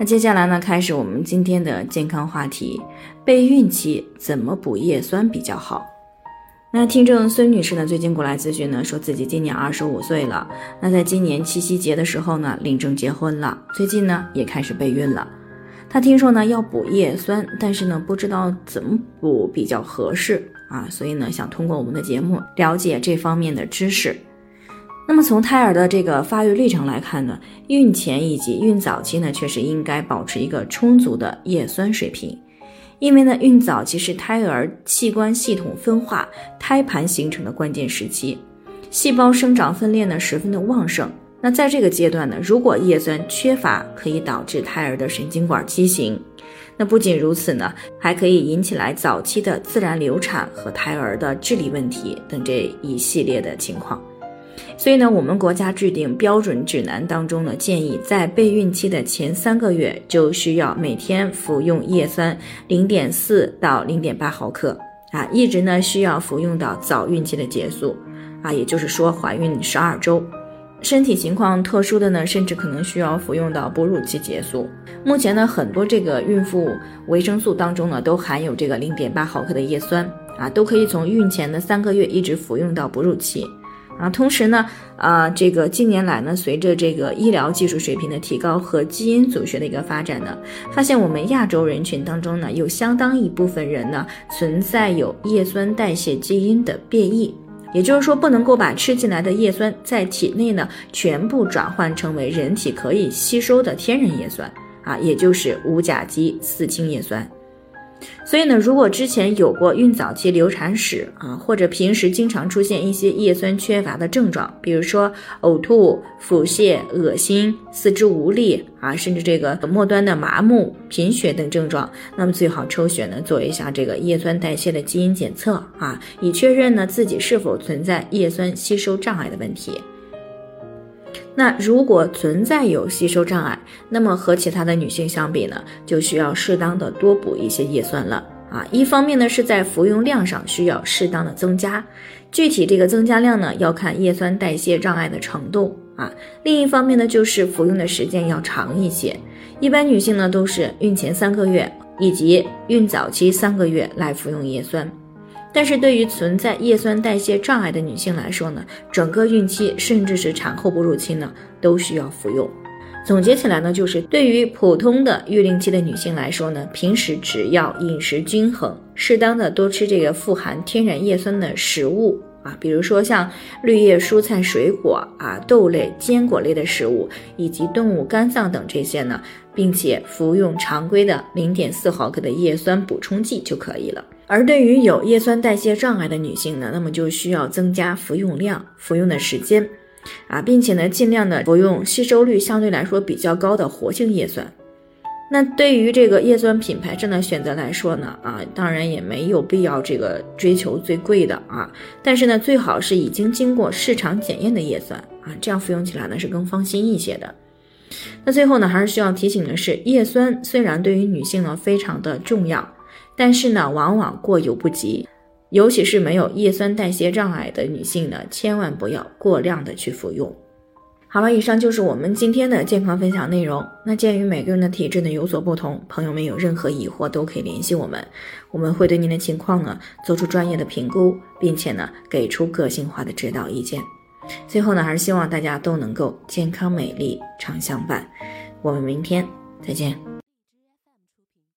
那接下来呢，开始我们今天的健康话题：备孕期怎么补叶酸比较好？那听众孙女士呢，最近过来咨询呢，说自己今年二十五岁了，那在今年七夕节的时候呢，领证结婚了，最近呢也开始备孕了。她听说呢要补叶酸，但是呢不知道怎么补比较合适啊，所以呢想通过我们的节目了解这方面的知识。那么从胎儿的这个发育历程来看呢，孕前以及孕早期呢，确实应该保持一个充足的叶酸水平，因为呢，孕早期是胎儿器官系统分化、胎盘形成的关键时期，细胞生长分裂呢十分的旺盛。那在这个阶段呢，如果叶酸缺乏，可以导致胎儿的神经管畸形。那不仅如此呢，还可以引起来早期的自然流产和胎儿的智力问题等这一系列的情况。所以呢，我们国家制定标准指南当中呢，建议在备孕期的前三个月就需要每天服用叶酸零点四到零点八毫克啊，一直呢需要服用到早孕期的结束啊，也就是说怀孕十二周，身体情况特殊的呢，甚至可能需要服用到哺乳期结束。目前呢，很多这个孕妇维生素当中呢，都含有这个零点八毫克的叶酸啊，都可以从孕前的三个月一直服用到哺乳期。啊，同时呢，啊，这个近年来呢，随着这个医疗技术水平的提高和基因组学的一个发展呢，发现我们亚洲人群当中呢，有相当一部分人呢，存在有叶酸代谢基因的变异，也就是说，不能够把吃进来的叶酸在体内呢，全部转换成为人体可以吸收的天然叶酸啊，也就是五甲基四氢叶酸。所以呢，如果之前有过孕早期流产史啊，或者平时经常出现一些叶酸缺乏的症状，比如说呕吐、腹泻、恶心、四肢无力啊，甚至这个末端的麻木、贫血等症状，那么最好抽血呢做一下这个叶酸代谢的基因检测啊，以确认呢自己是否存在叶酸吸收障碍的问题。那如果存在有吸收障碍，那么和其他的女性相比呢，就需要适当的多补一些叶酸了啊。一方面呢是在服用量上需要适当的增加，具体这个增加量呢要看叶酸代谢障碍的程度啊。另一方面呢就是服用的时间要长一些，一般女性呢都是孕前三个月以及孕早期三个月来服用叶酸。但是对于存在叶酸代谢障碍的女性来说呢，整个孕期甚至是产后哺乳期呢，都需要服用。总结起来呢，就是对于普通的育龄期的女性来说呢，平时只要饮食均衡，适当的多吃这个富含天然叶酸的食物啊，比如说像绿叶蔬菜水果啊、豆类、坚果类的食物，以及动物肝脏等这些呢，并且服用常规的零点四毫克的叶酸补充剂就可以了。而对于有叶酸代谢障碍的女性呢，那么就需要增加服用量、服用的时间，啊，并且呢，尽量的服用吸收率相对来说比较高的活性叶酸。那对于这个叶酸品牌上的选择来说呢，啊，当然也没有必要这个追求最贵的啊，但是呢，最好是已经经过市场检验的叶酸啊，这样服用起来呢是更放心一些的。那最后呢，还是需要提醒的是，叶酸虽然对于女性呢非常的重要。但是呢，往往过犹不及，尤其是没有叶酸代谢障碍的女性呢，千万不要过量的去服用。好了，以上就是我们今天的健康分享内容。那鉴于每个人的体质呢有所不同，朋友们有任何疑惑都可以联系我们，我们会对您的情况呢做出专业的评估，并且呢给出个性化的指导意见。最后呢，还是希望大家都能够健康美丽常相伴。我们明天再见。